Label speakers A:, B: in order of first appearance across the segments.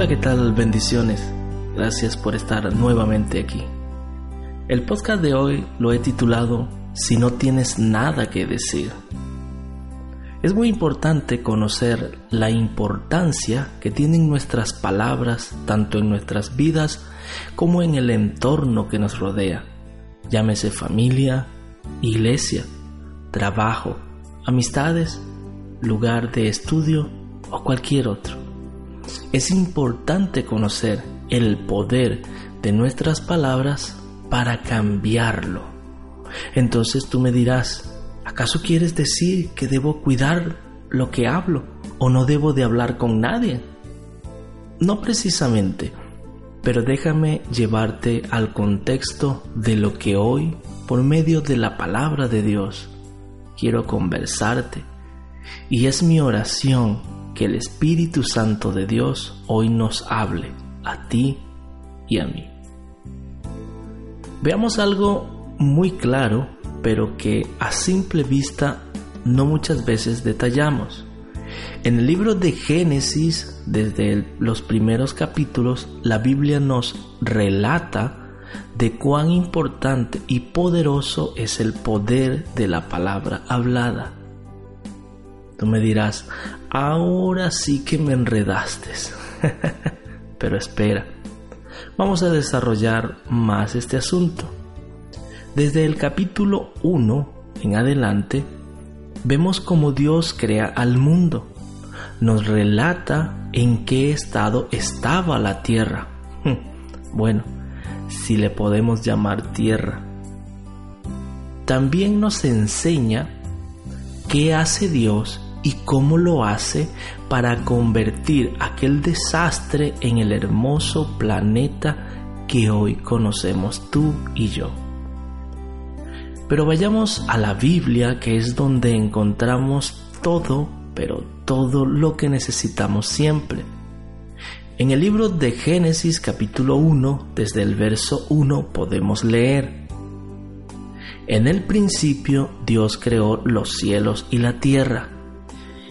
A: Hola, ¿qué tal? Bendiciones. Gracias por estar nuevamente aquí. El podcast de hoy lo he titulado Si no tienes nada que decir. Es muy importante conocer la importancia que tienen nuestras palabras tanto en nuestras vidas como en el entorno que nos rodea. Llámese familia, iglesia, trabajo, amistades, lugar de estudio o cualquier otro. Es importante conocer el poder de nuestras palabras para cambiarlo. Entonces tú me dirás, ¿acaso quieres decir que debo cuidar lo que hablo o no debo de hablar con nadie? No precisamente, pero déjame llevarte al contexto de lo que hoy, por medio de la palabra de Dios, quiero conversarte. Y es mi oración que el Espíritu Santo de Dios hoy nos hable a ti y a mí. Veamos algo muy claro, pero que a simple vista no muchas veces detallamos. En el libro de Génesis, desde los primeros capítulos, la Biblia nos relata de cuán importante y poderoso es el poder de la palabra hablada. Tú me dirás, ahora sí que me enredaste. Pero espera, vamos a desarrollar más este asunto. Desde el capítulo 1 en adelante, vemos cómo Dios crea al mundo. Nos relata en qué estado estaba la tierra. Bueno, si le podemos llamar tierra. También nos enseña qué hace Dios y cómo lo hace para convertir aquel desastre en el hermoso planeta que hoy conocemos tú y yo. Pero vayamos a la Biblia, que es donde encontramos todo, pero todo lo que necesitamos siempre. En el libro de Génesis capítulo 1, desde el verso 1 podemos leer, En el principio Dios creó los cielos y la tierra,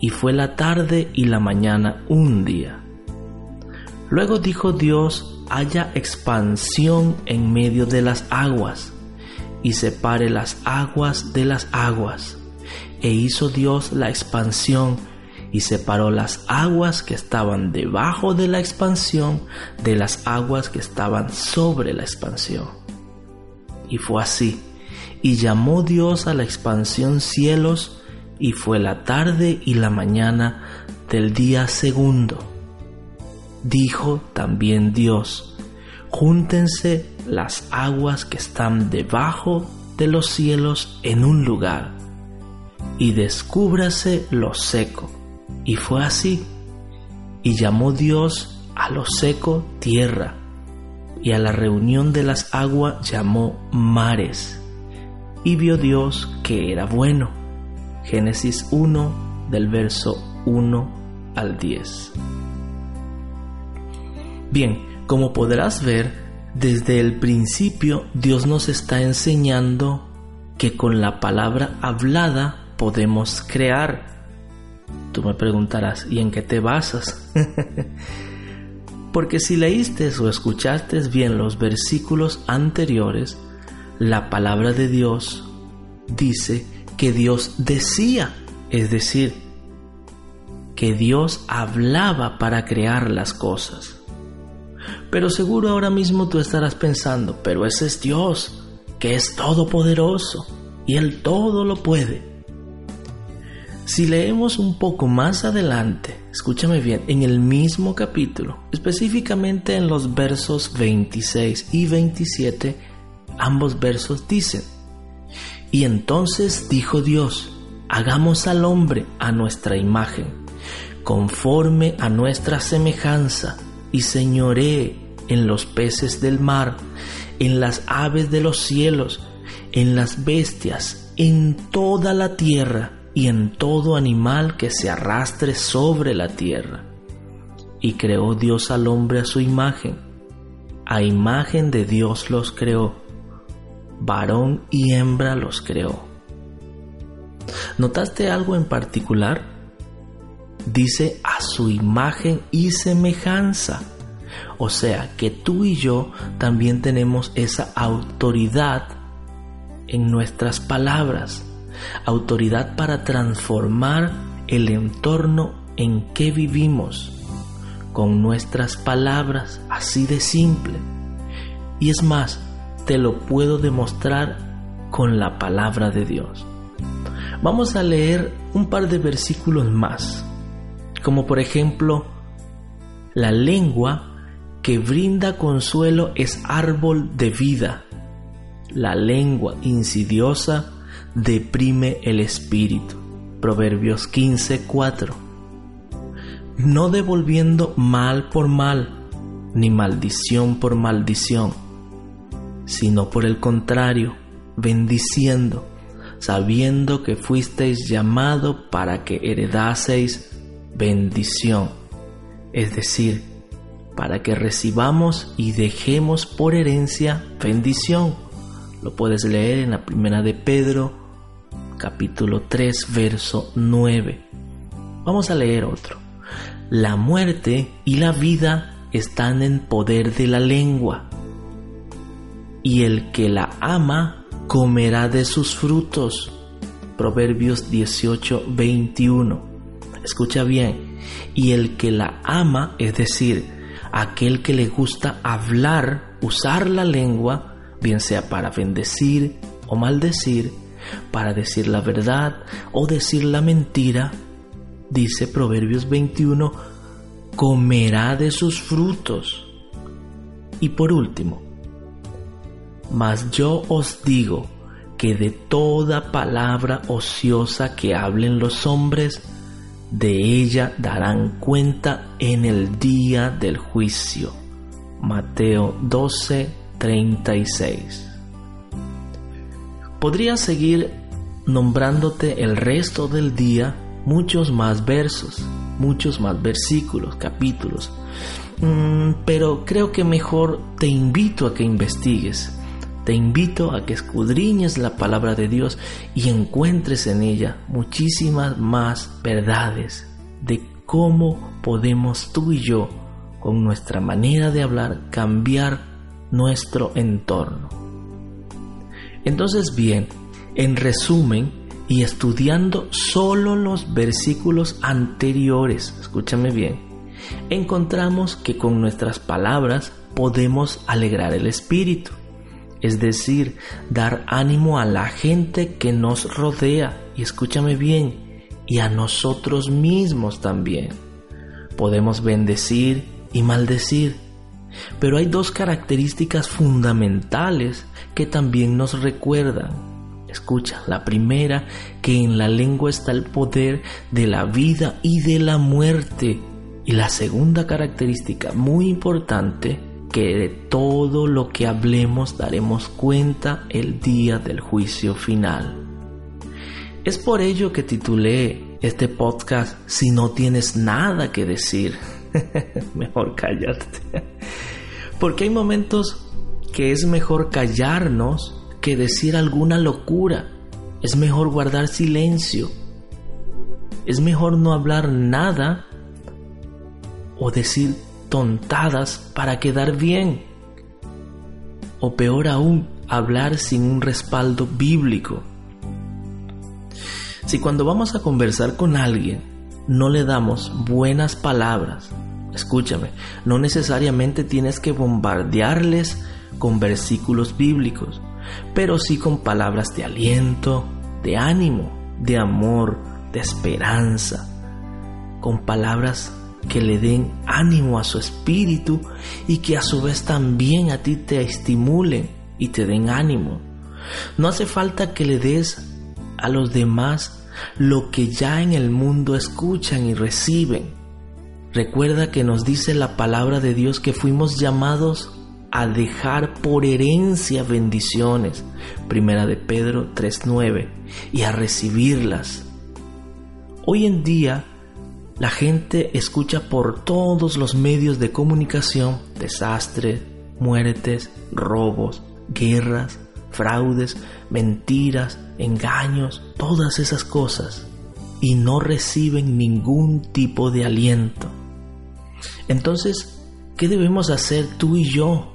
A: Y fue la tarde y la mañana un día. Luego dijo Dios, haya expansión en medio de las aguas, y separe las aguas de las aguas. E hizo Dios la expansión, y separó las aguas que estaban debajo de la expansión de las aguas que estaban sobre la expansión. Y fue así. Y llamó Dios a la expansión cielos, y fue la tarde y la mañana del día segundo. Dijo también Dios, júntense las aguas que están debajo de los cielos en un lugar, y descúbrase lo seco. Y fue así. Y llamó Dios a lo seco tierra, y a la reunión de las aguas llamó mares. Y vio Dios que era bueno. Génesis 1 del verso 1 al 10. Bien, como podrás ver, desde el principio Dios nos está enseñando que con la palabra hablada podemos crear. Tú me preguntarás, ¿y en qué te basas? Porque si leíste o escuchaste bien los versículos anteriores, la palabra de Dios dice que Dios decía, es decir, que Dios hablaba para crear las cosas. Pero seguro ahora mismo tú estarás pensando, pero ese es Dios, que es todopoderoso y Él todo lo puede. Si leemos un poco más adelante, escúchame bien, en el mismo capítulo, específicamente en los versos 26 y 27, ambos versos dicen, y entonces dijo Dios, hagamos al hombre a nuestra imagen, conforme a nuestra semejanza, y señoree en los peces del mar, en las aves de los cielos, en las bestias, en toda la tierra y en todo animal que se arrastre sobre la tierra. Y creó Dios al hombre a su imagen, a imagen de Dios los creó, varón y hembra los creó. ¿Notaste algo en particular? Dice a su imagen y semejanza. O sea que tú y yo también tenemos esa autoridad en nuestras palabras, autoridad para transformar el entorno en que vivimos con nuestras palabras, así de simple. Y es más, te lo puedo demostrar con la palabra de Dios. Vamos a leer un par de versículos más, como por ejemplo, la lengua que brinda consuelo es árbol de vida. La lengua insidiosa deprime el espíritu. Proverbios 15:4. No devolviendo mal por mal, ni maldición por maldición, sino por el contrario, bendiciendo, sabiendo que fuisteis llamado para que heredaseis bendición, es decir, para que recibamos y dejemos por herencia bendición. Lo puedes leer en la primera de Pedro, capítulo 3, verso 9. Vamos a leer otro. La muerte y la vida están en poder de la lengua, y el que la ama comerá de sus frutos. Proverbios 18, 21. Escucha bien, y el que la ama, es decir, aquel que le gusta hablar, usar la lengua, bien sea para bendecir o maldecir, para decir la verdad o decir la mentira, dice Proverbios 21, comerá de sus frutos. Y por último, mas yo os digo que de toda palabra ociosa que hablen los hombres, de ella darán cuenta en el día del juicio. Mateo 12, 36. Podría seguir nombrándote el resto del día muchos más versos, muchos más versículos, capítulos, mm, pero creo que mejor te invito a que investigues te invito a que escudriñes la palabra de Dios y encuentres en ella muchísimas más verdades de cómo podemos tú y yo, con nuestra manera de hablar, cambiar nuestro entorno. Entonces bien, en resumen, y estudiando solo los versículos anteriores, escúchame bien, encontramos que con nuestras palabras podemos alegrar el espíritu es decir, dar ánimo a la gente que nos rodea, y escúchame bien, y a nosotros mismos también. Podemos bendecir y maldecir, pero hay dos características fundamentales que también nos recuerdan. Escucha, la primera, que en la lengua está el poder de la vida y de la muerte. Y la segunda característica muy importante que de todo lo que hablemos daremos cuenta el día del juicio final. Es por ello que titulé este podcast Si no tienes nada que decir, mejor callarte. Porque hay momentos que es mejor callarnos que decir alguna locura. Es mejor guardar silencio. Es mejor no hablar nada o decir tontadas para quedar bien. O peor aún, hablar sin un respaldo bíblico. Si cuando vamos a conversar con alguien no le damos buenas palabras, escúchame, no necesariamente tienes que bombardearles con versículos bíblicos, pero sí con palabras de aliento, de ánimo, de amor, de esperanza, con palabras que le den ánimo a su espíritu y que a su vez también a ti te estimulen y te den ánimo. No hace falta que le des a los demás lo que ya en el mundo escuchan y reciben. Recuerda que nos dice la palabra de Dios que fuimos llamados a dejar por herencia bendiciones, primera de Pedro 3.9, y a recibirlas. Hoy en día la gente escucha por todos los medios de comunicación desastres, muertes, robos, guerras, fraudes, mentiras, engaños, todas esas cosas, y no reciben ningún tipo de aliento. Entonces, ¿qué debemos hacer tú y yo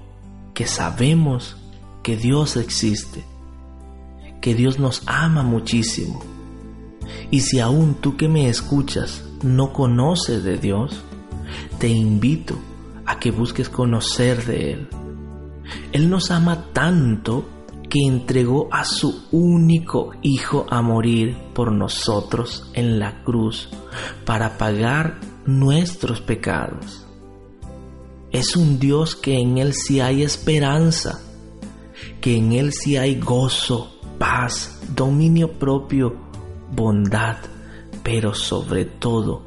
A: que sabemos que Dios existe, que Dios nos ama muchísimo? Y si aún tú que me escuchas no conoces de Dios, te invito a que busques conocer de Él. Él nos ama tanto que entregó a su único Hijo a morir por nosotros en la cruz para pagar nuestros pecados. Es un Dios que en Él sí hay esperanza, que en Él sí hay gozo, paz, dominio propio, bondad, pero sobre todo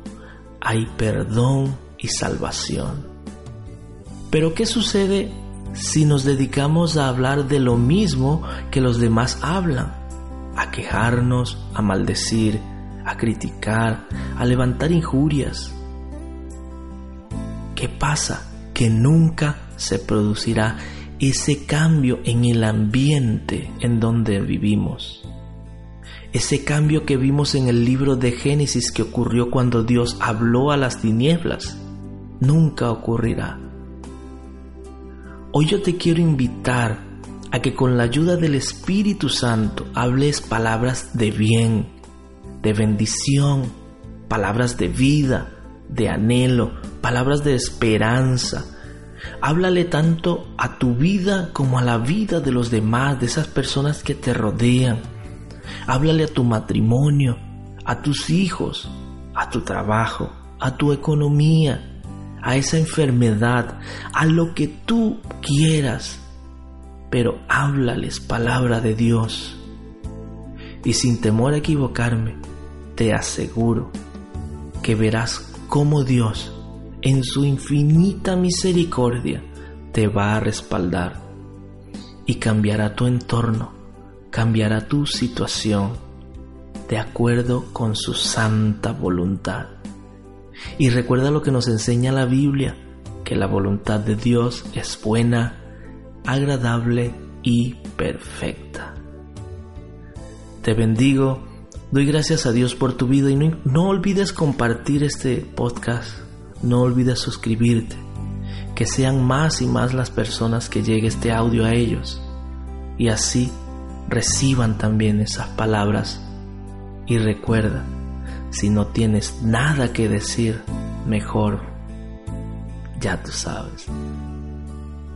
A: hay perdón y salvación. Pero ¿qué sucede si nos dedicamos a hablar de lo mismo que los demás hablan? A quejarnos, a maldecir, a criticar, a levantar injurias. ¿Qué pasa? Que nunca se producirá ese cambio en el ambiente en donde vivimos. Ese cambio que vimos en el libro de Génesis que ocurrió cuando Dios habló a las tinieblas, nunca ocurrirá. Hoy yo te quiero invitar a que con la ayuda del Espíritu Santo hables palabras de bien, de bendición, palabras de vida, de anhelo, palabras de esperanza. Háblale tanto a tu vida como a la vida de los demás, de esas personas que te rodean. Háblale a tu matrimonio, a tus hijos, a tu trabajo, a tu economía, a esa enfermedad, a lo que tú quieras, pero háblales palabra de Dios. Y sin temor a equivocarme, te aseguro que verás cómo Dios, en su infinita misericordia, te va a respaldar y cambiará tu entorno, cambiará tu situación de acuerdo con su santa voluntad. Y recuerda lo que nos enseña la Biblia, que la voluntad de Dios es buena, agradable y perfecta. Te bendigo, doy gracias a Dios por tu vida y no, olvides compartir este podcast, no olvides suscribirte, que sean más y más las personas que llegue este audio a ellos y así reciban también esas palabras y recuerda, si no tienes nada que decir, mejor, ya tú sabes.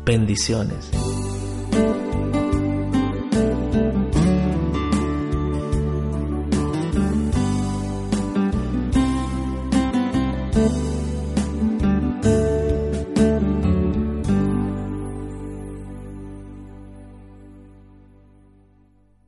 A: Bendiciones.